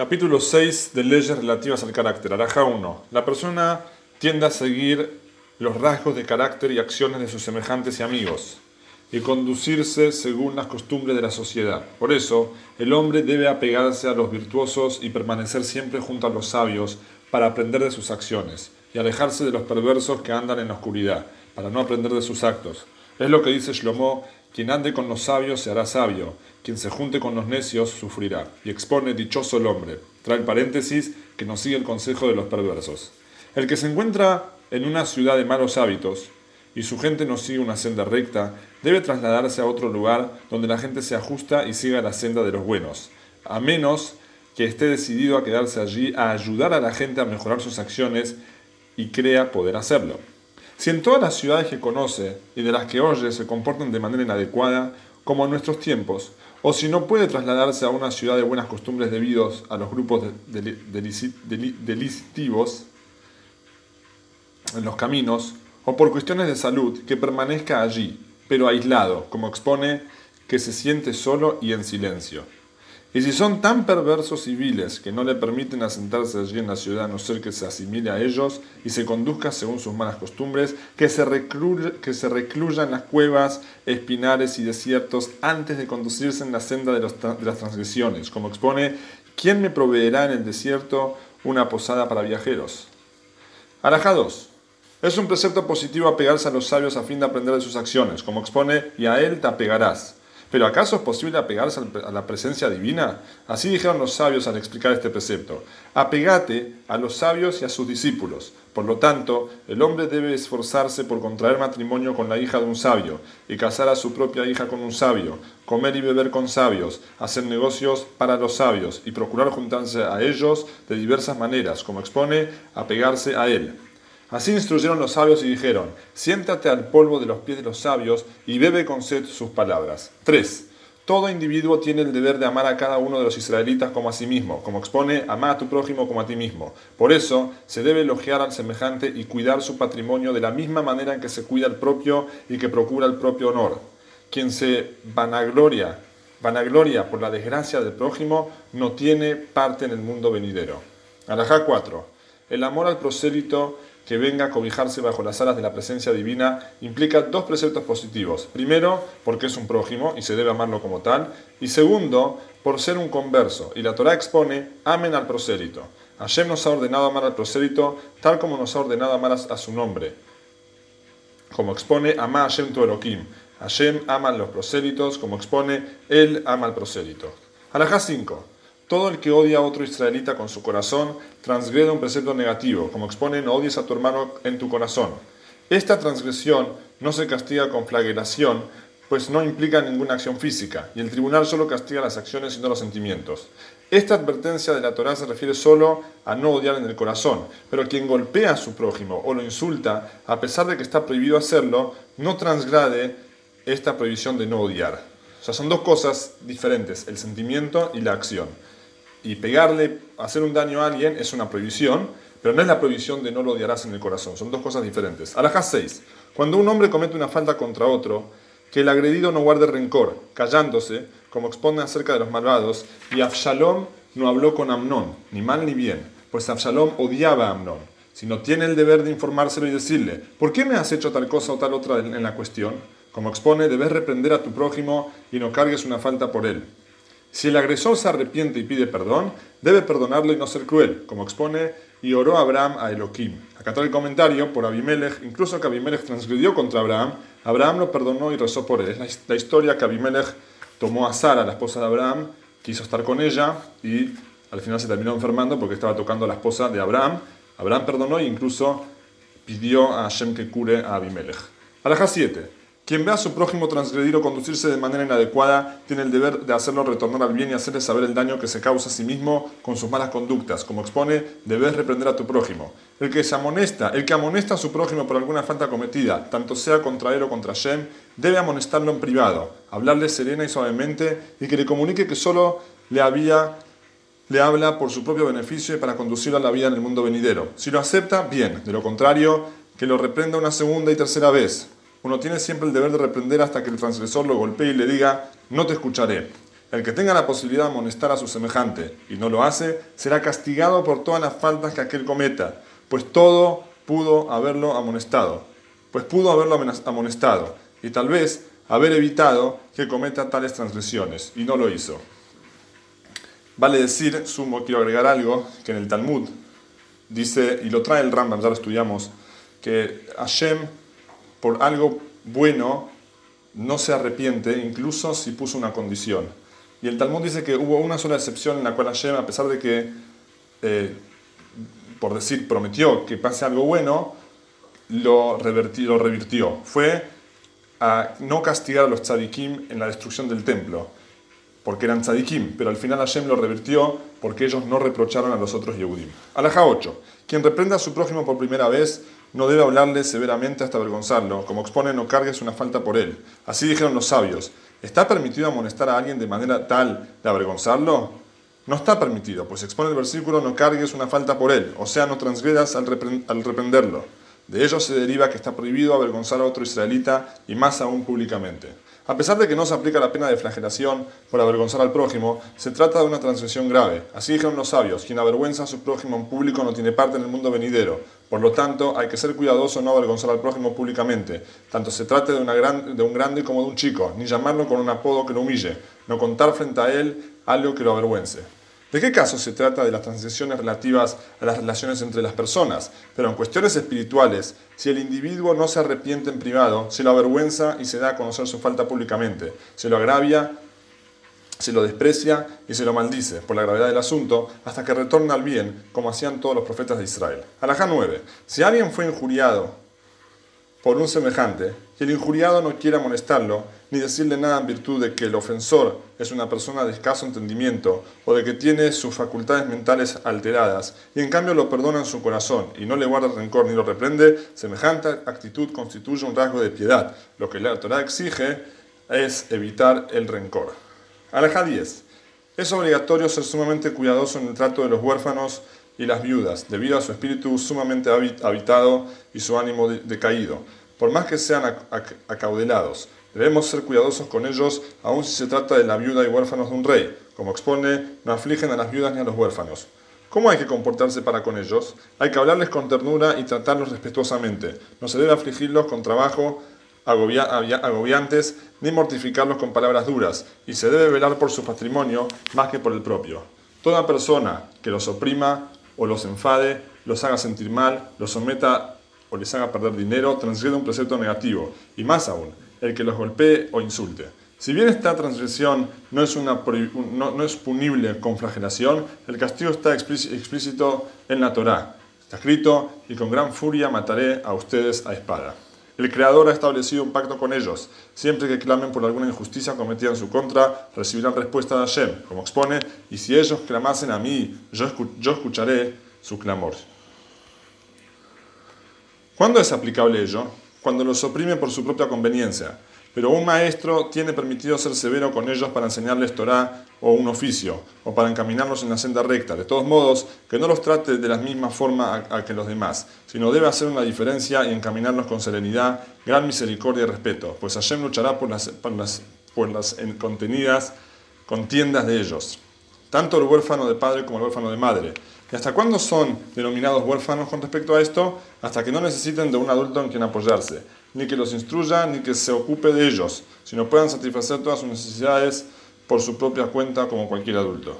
Capítulo 6 de leyes relativas al carácter. Araja 1. La persona tiende a seguir los rasgos de carácter y acciones de sus semejantes y amigos y conducirse según las costumbres de la sociedad. Por eso, el hombre debe apegarse a los virtuosos y permanecer siempre junto a los sabios para aprender de sus acciones y alejarse de los perversos que andan en la oscuridad, para no aprender de sus actos. Es lo que dice Shlomo, quien ande con los sabios se hará sabio, quien se junte con los necios sufrirá. Y expone dichoso el hombre. Trae el paréntesis que nos sigue el consejo de los perversos. El que se encuentra en una ciudad de malos hábitos y su gente no sigue una senda recta, debe trasladarse a otro lugar donde la gente se ajusta y siga la senda de los buenos, a menos que esté decidido a quedarse allí a ayudar a la gente a mejorar sus acciones y crea poder hacerlo. Si en todas las ciudades que conoce y de las que oye se comportan de manera inadecuada, como en nuestros tiempos, o si no puede trasladarse a una ciudad de buenas costumbres debidos a los grupos delictivos en los caminos, o por cuestiones de salud, que permanezca allí, pero aislado, como expone que se siente solo y en silencio. Y si son tan perversos y viles que no le permiten asentarse allí en la ciudad a no ser que se asimile a ellos y se conduzca según sus malas costumbres, que se, recluya, que se en las cuevas, espinares y desiertos antes de conducirse en la senda de, de las transgresiones, como expone, ¿quién me proveerá en el desierto una posada para viajeros? Araja 2. Es un precepto positivo apegarse a los sabios a fin de aprender de sus acciones, como expone, y a él te apegarás. Pero ¿acaso es posible apegarse a la presencia divina? Así dijeron los sabios al explicar este precepto. Apegate a los sabios y a sus discípulos. Por lo tanto, el hombre debe esforzarse por contraer matrimonio con la hija de un sabio, y casar a su propia hija con un sabio, comer y beber con sabios, hacer negocios para los sabios, y procurar juntarse a ellos de diversas maneras, como expone, apegarse a él. Así instruyeron los sabios y dijeron, siéntate al polvo de los pies de los sabios y bebe con sed sus palabras. 3. Todo individuo tiene el deber de amar a cada uno de los israelitas como a sí mismo, como expone, ama a tu prójimo como a ti mismo. Por eso, se debe elogiar al semejante y cuidar su patrimonio de la misma manera en que se cuida el propio y que procura el propio honor. Quien se vanagloria, vanagloria por la desgracia del prójimo no tiene parte en el mundo venidero. Alajá 4. El amor al prosélito que venga a cobijarse bajo las alas de la presencia divina implica dos preceptos positivos. Primero, porque es un prójimo y se debe amarlo como tal. Y segundo, por ser un converso. Y la Torah expone, amen al prosélito. Hashem nos ha ordenado amar al prosélito tal como nos ha ordenado amar a, su nombre. Como expone, ama Hashem tu. Hashem ama a los prosélitos, como expone, él ama al prosélito. Alajá 5. Todo el que odia a otro israelita con su corazón transgrede un precepto negativo, como expone no odies a tu hermano en tu corazón. Esta transgresión no se castiga con flagelación, pues no implica ninguna acción física, y el tribunal solo castiga las acciones y no los sentimientos. Esta advertencia de la Torá se refiere solo a no odiar en el corazón, pero quien golpea a su prójimo o lo insulta, a pesar de que está prohibido hacerlo, no transgrade esta prohibición de no odiar. O sea, son dos cosas diferentes, el sentimiento y la acción y pegarle, hacer un daño a alguien es una prohibición, pero no es la prohibición de no lo odiarás en el corazón, son dos cosas diferentes. Alajá 6. Cuando un hombre comete una falta contra otro, que el agredido no guarde rencor, callándose, como expone acerca de los malvados, y Absalom no habló con Amnón, ni mal ni bien, pues Absalom odiaba a Amnón, sino tiene el deber de informárselo y decirle, ¿por qué me has hecho tal cosa o tal otra en la cuestión? Como expone, debes reprender a tu prójimo y no cargues una falta por él. Si el agresor se arrepiente y pide perdón, debe perdonarlo y no ser cruel, como expone y oró Abraham a Elohim. Está el comentario por Abimelech, incluso que Abimelech transgredió contra Abraham, Abraham lo perdonó y rezó por él. Es la, historia que Abimelech tomó a Sara, la esposa de Abraham, quiso estar con ella y al final se terminó enfermando porque estaba tocando a la esposa de Abraham. Abraham perdonó e incluso pidió a Hashem que cure a Abimelech. Alajá 7. Quien ve a su prójimo transgredir o conducirse de manera inadecuada tiene el deber de hacerlo retornar al bien y hacerle saber el daño que se causa a sí mismo con sus malas conductas. Como expone, debes reprender a tu prójimo. El que se amonesta, el que amonesta a su prójimo por alguna falta cometida, tanto sea contra él o contra Shem, debe amonestarlo en privado, hablarle serena y suavemente y que le comunique que solo le le habla por su propio beneficio y para conducirlo a la vida en el mundo venidero. Si lo acepta, bien. De lo contrario, que lo reprenda una segunda y tercera vez uno tiene siempre el deber de reprender hasta que el transgresor lo golpee y le diga, no te escucharé. El que tenga la posibilidad de amonestar a su semejante y no lo hace, será castigado por todas las faltas que aquel cometa, pues todo pudo haberlo amonestado, pues pudo haberlo amonestado, y tal vez haber evitado que cometa tales transgresiones, y no lo hizo. Vale decir, sumo, quiero agregar algo, que en el Talmud dice, y lo trae el Rambam, ya lo estudiamos, que Hashem, por algo bueno, no se arrepiente, incluso si puso una condición. Y el Talmud dice que hubo una sola excepción en la cual Hashem, a pesar de que, eh, por decir, prometió que pase algo bueno, lo, lo revirtió. Fue a no castigar a los tzadikim en la destrucción del templo, porque eran tzadikim, pero al final Hashem lo revirtió porque ellos no reprocharon a los otros Yehudim. Alaja 8. Quien reprenda a su prójimo por primera vez no debe hablarle severamente hasta avergonzarlo. Como expone, no cargues una falta por él. Así dijeron los sabios. ¿Está permitido amonestar a alguien de manera tal de avergonzarlo? No está permitido, pues expone el versículo, no cargues una falta por él, o sea, no transgredas al, al reprenderlo. De ello se deriva que está prohibido avergonzar a otro israelita y más aún públicamente. A pesar de que no se aplica la pena de flagelación por avergonzar al prójimo, se trata de una transgresión grave. Así dijeron los sabios, quien avergüenza a su prójimo en público no tiene parte en el mundo venidero. Por lo tanto, hay que ser cuidadoso no avergonzar al prójimo públicamente, tanto se trate de, una de un grande como de un chico, ni llamarlo con un apodo que lo humille, no contar frente a él algo que lo avergüence. ¿De qué caso se trata de las transgresiones relativas a las relaciones entre las personas? Pero en cuestiones espirituales, si el individuo no se arrepiente en privado, se lo avergüenza y se da a conocer su falta públicamente, se lo agravia, se lo desprecia y se lo maldice por la gravedad del asunto hasta que retorna al bien, como hacían todos los profetas de Israel. Alajá 9. Si alguien fue injuriado por un semejante, y el injuriado no quiere amonestarlo, ni decirle nada en virtud de que el ofensor es una persona de escaso entendimiento o de que tiene sus facultades mentales alteradas, y en cambio lo perdona en su corazón y no le guarda rencor ni lo reprende, semejante actitud constituye un rasgo de piedad. Lo que la Torah exige es evitar el rencor. Alajá 10. Es obligatorio ser sumamente cuidadoso en el trato de los huérfanos y las viudas, debido a su espíritu sumamente habitado y su ánimo decaído. Por más que sean acaudelados, debemos ser cuidadosos con ellos, aun si se trata de la viuda y huérfanos de un rey. Como expone, no afligen a las viudas ni a los huérfanos. ¿Cómo hay que comportarse para con ellos? Hay que hablarles con ternura y tratarlos respetuosamente. No se debe afligirlos con trabajo agobiantes ni mortificarlos con palabras duras, y se debe velar por su patrimonio más que por el propio. Toda persona que los oprima o los enfade, los haga sentir mal, los someta o les haga perder dinero, transgrede un precepto negativo, y más aún, el que los golpee o insulte. Si bien esta transgresión no es, una, no, es punible con flagelación, el castigo está explícito en la Torá. Está escrito, y con gran furia mataré a ustedes a espada. El Creador ha establecido un pacto con ellos. Siempre que clamen por alguna injusticia cometida en su contra, recibirán respuesta de Hashem, como expone, y si ellos clamasen a mí, yo, escucharé su clamor. ¿Cuándo es aplicable ello? Cuando los oprime por su propia conveniencia pero un maestro tiene permitido ser severo con ellos para enseñarles Torah o un oficio, o para encaminarlos en la senda recta. De todos modos, que no los trate de la misma forma que los demás, sino debe hacer una diferencia y encaminarlos con serenidad, gran misericordia y respeto, pues Hashem luchará por las, por las, por las contenidas contiendas de ellos, tanto el huérfano de padre como el huérfano de madre. ¿Y hasta cuándo son denominados huérfanos con respecto a esto? Hasta que no necesiten de un adulto en quien apoyarse ni que los instruya, ni que se ocupe de ellos, sino puedan satisfacer todas sus necesidades por su propia cuenta como cualquier adulto.